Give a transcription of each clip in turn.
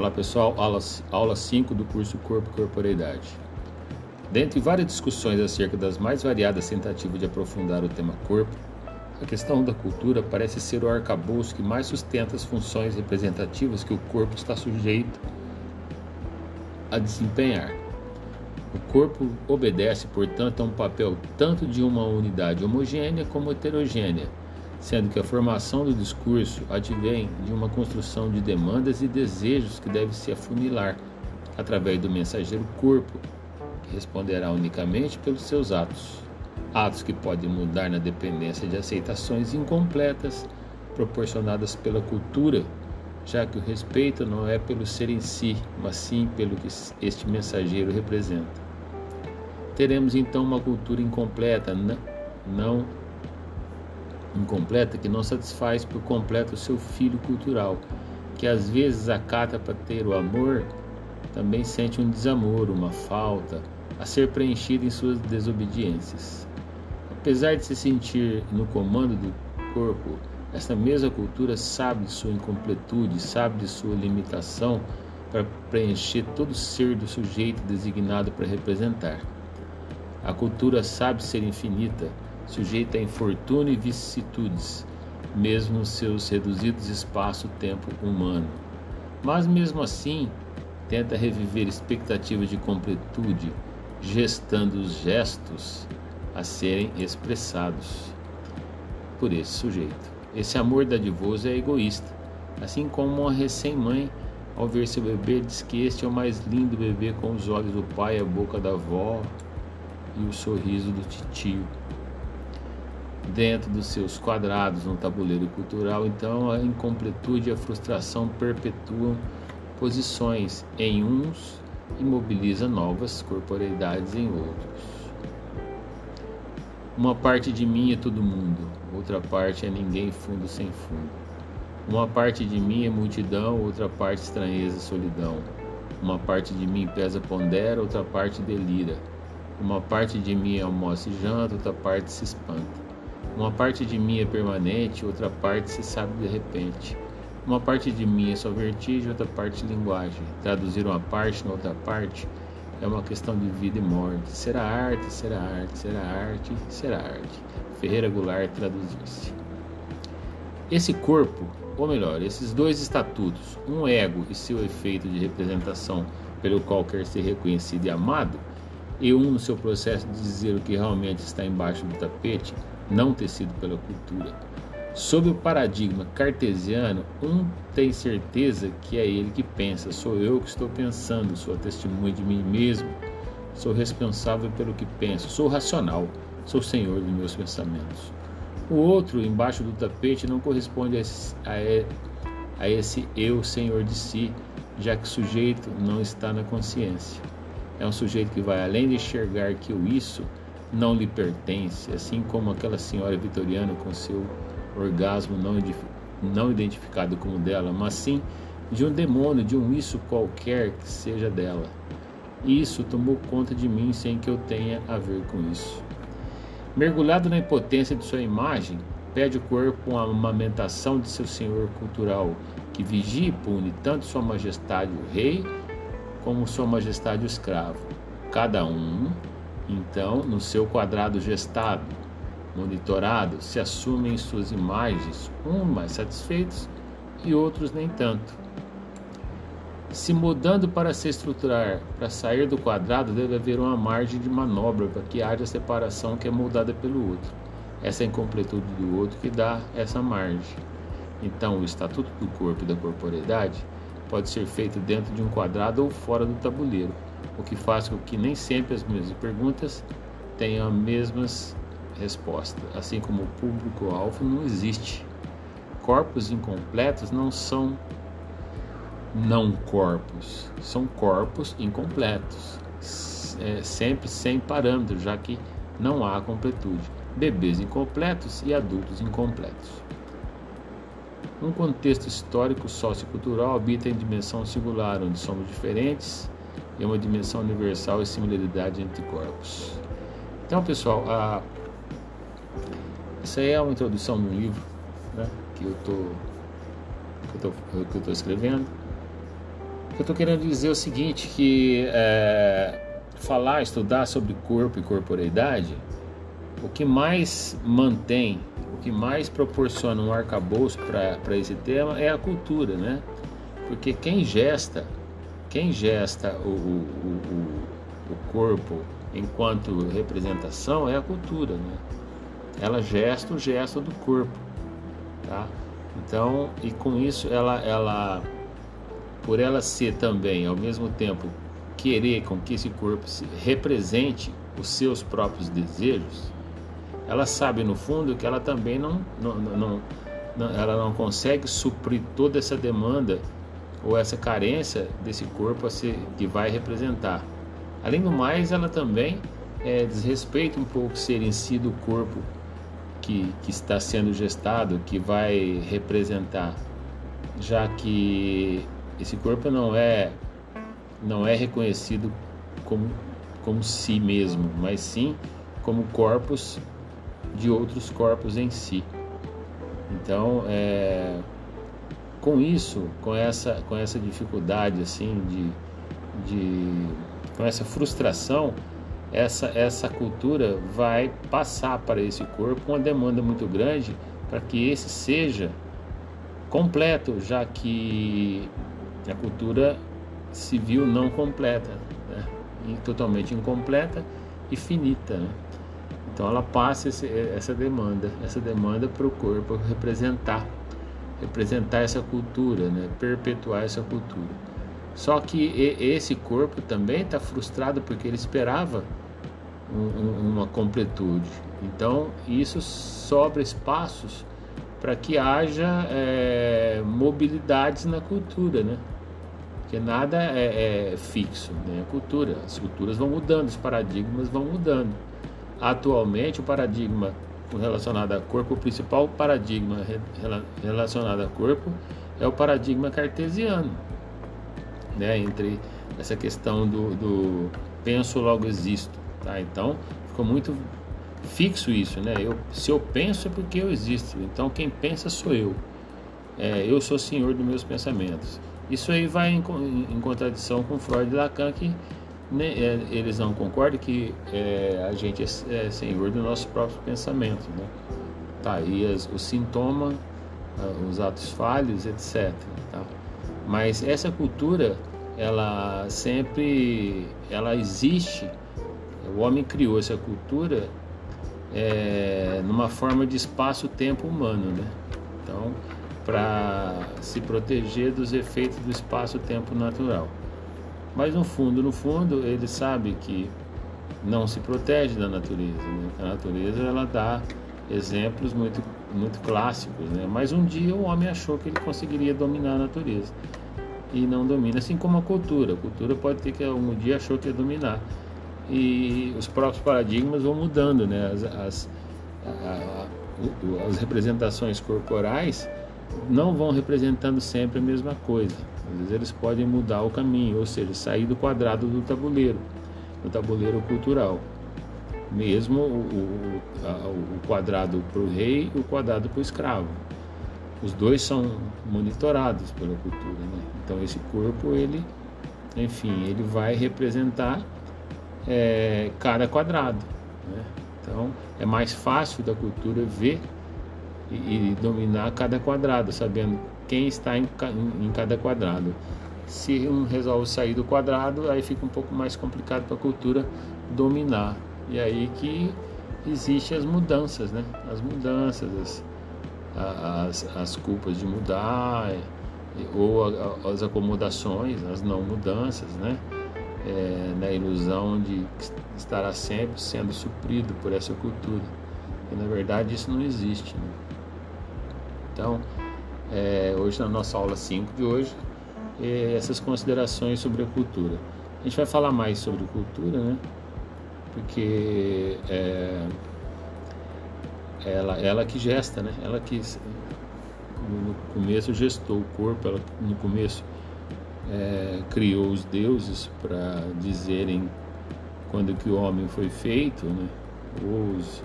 Olá pessoal, aula 5 do curso Corpo e Corporeidade. Dentre várias discussões acerca das mais variadas tentativas de aprofundar o tema corpo, a questão da cultura parece ser o arcabouço que mais sustenta as funções representativas que o corpo está sujeito a desempenhar. O corpo obedece, portanto, a um papel tanto de uma unidade homogênea como heterogênea, sendo que a formação do discurso advém de uma construção de demandas e desejos que deve se afunilar através do mensageiro corpo, que responderá unicamente pelos seus atos. Atos que podem mudar na dependência de aceitações incompletas proporcionadas pela cultura, já que o respeito não é pelo ser em si, mas sim pelo que este mensageiro representa. Teremos então uma cultura incompleta, não incompleta que não satisfaz por completo o seu filho cultural, que às vezes acata para ter o amor, também sente um desamor, uma falta, a ser preenchido em suas desobediências. Apesar de se sentir no comando do corpo, esta mesma cultura sabe de sua incompletude, sabe de sua limitação para preencher todo ser do sujeito designado para representar. A cultura sabe ser infinita, sujeita a infortúnio e vicissitudes, mesmo seus reduzidos espaço-tempo humano. Mas mesmo assim, tenta reviver expectativas de completude, gestando os gestos a serem expressados por esse sujeito. Esse amor dadivoso é egoísta, assim como uma recém-mãe, ao ver seu bebê, diz que este é o mais lindo bebê com os olhos do pai, a boca da avó e o sorriso do titio dentro dos seus quadrados no tabuleiro cultural, então a incompletude e a frustração perpetuam posições em uns e mobiliza novas corporeidades em outros. Uma parte de mim é todo mundo, outra parte é ninguém fundo sem fundo. Uma parte de mim é multidão, outra parte estranheza e solidão. Uma parte de mim pesa pondera, outra parte delira. Uma parte de mim almoça e janta, outra parte se espanta. Uma parte de mim é permanente, outra parte se sabe de repente. Uma parte de mim é só vertigem, outra parte linguagem. Traduzir uma parte na outra parte é uma questão de vida e morte. Será arte, será arte, será arte, será arte. Ferreira Goulart traduzisse. Esse corpo, ou melhor, esses dois estatutos, um ego e seu efeito de representação pelo qual quer ser reconhecido e amado, e um no seu processo de dizer o que realmente está embaixo do tapete, não tecido pela cultura. Sob o paradigma cartesiano, um tem certeza que é ele que pensa, sou eu que estou pensando, sou a testemunha de mim mesmo, sou responsável pelo que penso, sou racional, sou senhor dos meus pensamentos. O outro, embaixo do tapete, não corresponde a esse, a esse eu senhor de si, já que o sujeito não está na consciência. É um sujeito que vai além de enxergar que o isso não lhe pertence, assim como aquela senhora vitoriana com seu orgasmo não, não identificado como dela, mas sim de um demônio, de um isso qualquer que seja dela. Isso tomou conta de mim sem que eu tenha a ver com isso. Mergulhado na impotência de sua imagem, pede o corpo uma amamentação de seu senhor cultural, que vigia e pune tanto Sua Majestade o Rei como Sua Majestade o Escravo, cada um então, no seu quadrado gestado, monitorado, se assumem suas imagens, uns mais satisfeitos e outros nem tanto. Se mudando para se estruturar, para sair do quadrado, deve haver uma margem de manobra para que haja separação que é moldada pelo outro. Essa incompletude do outro que dá essa margem. Então, o estatuto do corpo e da corporeidade pode ser feito dentro de um quadrado ou fora do tabuleiro o que faz com que nem sempre as mesmas perguntas tenham as mesmas respostas, assim como o público-alvo não existe. Corpos incompletos não são não corpos, são corpos incompletos, é, sempre sem parâmetro, já que não há completude. Bebês incompletos e adultos incompletos. Um contexto histórico sociocultural habita em dimensão singular, onde somos diferentes e uma dimensão universal e similaridade entre corpos. Então, pessoal, a... essa é uma introdução de um livro né, que eu tô, que eu tô escrevendo. eu estou querendo dizer o seguinte, que é, falar, estudar sobre corpo e corporeidade, o que mais mantém, o que mais proporciona um arcabouço para esse tema é a cultura, né? Porque quem gesta, quem gesta o, o, o, o corpo enquanto representação é a cultura, né? Ela gesta o gesto do corpo, tá? Então, e com isso ela, ela por ela ser também, ao mesmo tempo, querer com que esse corpo represente os seus próprios desejos, ela sabe no fundo que ela também não, não, não, não, ela não consegue suprir toda essa demanda ou essa carência desse corpo a ser, que vai representar. Além do mais, ela também é, desrespeita um pouco ser em si do corpo que, que está sendo gestado, que vai representar, já que esse corpo não é não é reconhecido como como si mesmo, mas sim como corpos de outros corpos em si. Então, é, com isso, com essa com essa dificuldade assim de, de com essa frustração, essa essa cultura vai passar para esse corpo uma demanda muito grande para que esse seja completo, já que a cultura civil não completa, né? totalmente incompleta e finita. Né? Então ela passa esse, essa demanda, essa demanda para o corpo representar, representar essa cultura, né? perpetuar essa cultura. Só que esse corpo também está frustrado porque ele esperava um, uma completude. Então isso sobra espaços para que haja é, mobilidades na cultura, né? Porque nada é, é fixo, né? A cultura, as culturas vão mudando, os paradigmas vão mudando. Atualmente, o paradigma relacionado a corpo, o principal paradigma relacionado a corpo é o paradigma cartesiano, né? Entre essa questão do, do penso logo existo, tá? Então, ficou muito fixo isso, né? Eu, se eu penso é porque eu existo. Então quem pensa sou eu. É, eu sou senhor dos meus pensamentos. Isso aí vai em, em contradição com Freud e Lacan que eles não concordam que é, a gente é, é, senhor dos nossos próprios pensamentos, né? Tá aí as, o sintoma, os atos falhos, etc. Tá? Mas essa cultura, ela sempre, ela existe. O homem criou essa cultura é, numa forma de espaço-tempo humano, né? Então, para se proteger dos efeitos do espaço-tempo natural. Mas no fundo, no fundo, ele sabe que não se protege da natureza. Né? A natureza ela dá exemplos muito muito clássicos, né? Mas um dia o homem achou que ele conseguiria dominar a natureza e não domina, assim como a cultura. A cultura pode ter que um dia achou que ia dominar e os próprios paradigmas vão mudando, né? As, as, a, a, as representações corporais não vão representando sempre a mesma coisa. Às vezes eles podem mudar o caminho, ou seja, sair do quadrado do tabuleiro, do tabuleiro cultural. Mesmo o, o, o quadrado para o rei e o quadrado para o escravo. Os dois são monitorados pela cultura. Né? Então esse corpo, ele, enfim, ele vai representar é, cada quadrado. Né? Então é mais fácil da cultura ver e, dominar cada quadrado, sabendo quem está em, em cada quadrado. Se um resolve sair do quadrado, aí fica um pouco mais complicado para a cultura dominar. E aí que existem as mudanças, né? As mudanças, as, as, as culpas de mudar, ou as acomodações, as não mudanças, né? é, na ilusão de estará sempre sendo suprido por essa cultura. E na verdade isso não existe. Né? Então, é, hoje na nossa aula 5 de hoje, é, essas considerações sobre a cultura. A gente vai falar mais sobre cultura, né? Porque é, ela, ela que gesta, né? Ela que no começo gestou o corpo, ela no começo é, criou os deuses para dizerem quando que o homem foi feito, né? Os,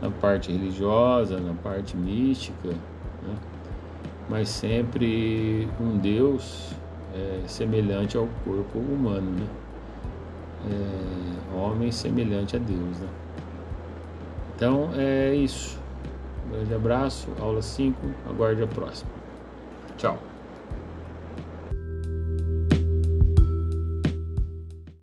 na parte religiosa, na parte mística, né? mas sempre um Deus é, semelhante ao corpo humano, né? É, homem semelhante a Deus, né? Então é isso. Um grande abraço, aula 5, aguarde a próxima. Tchau.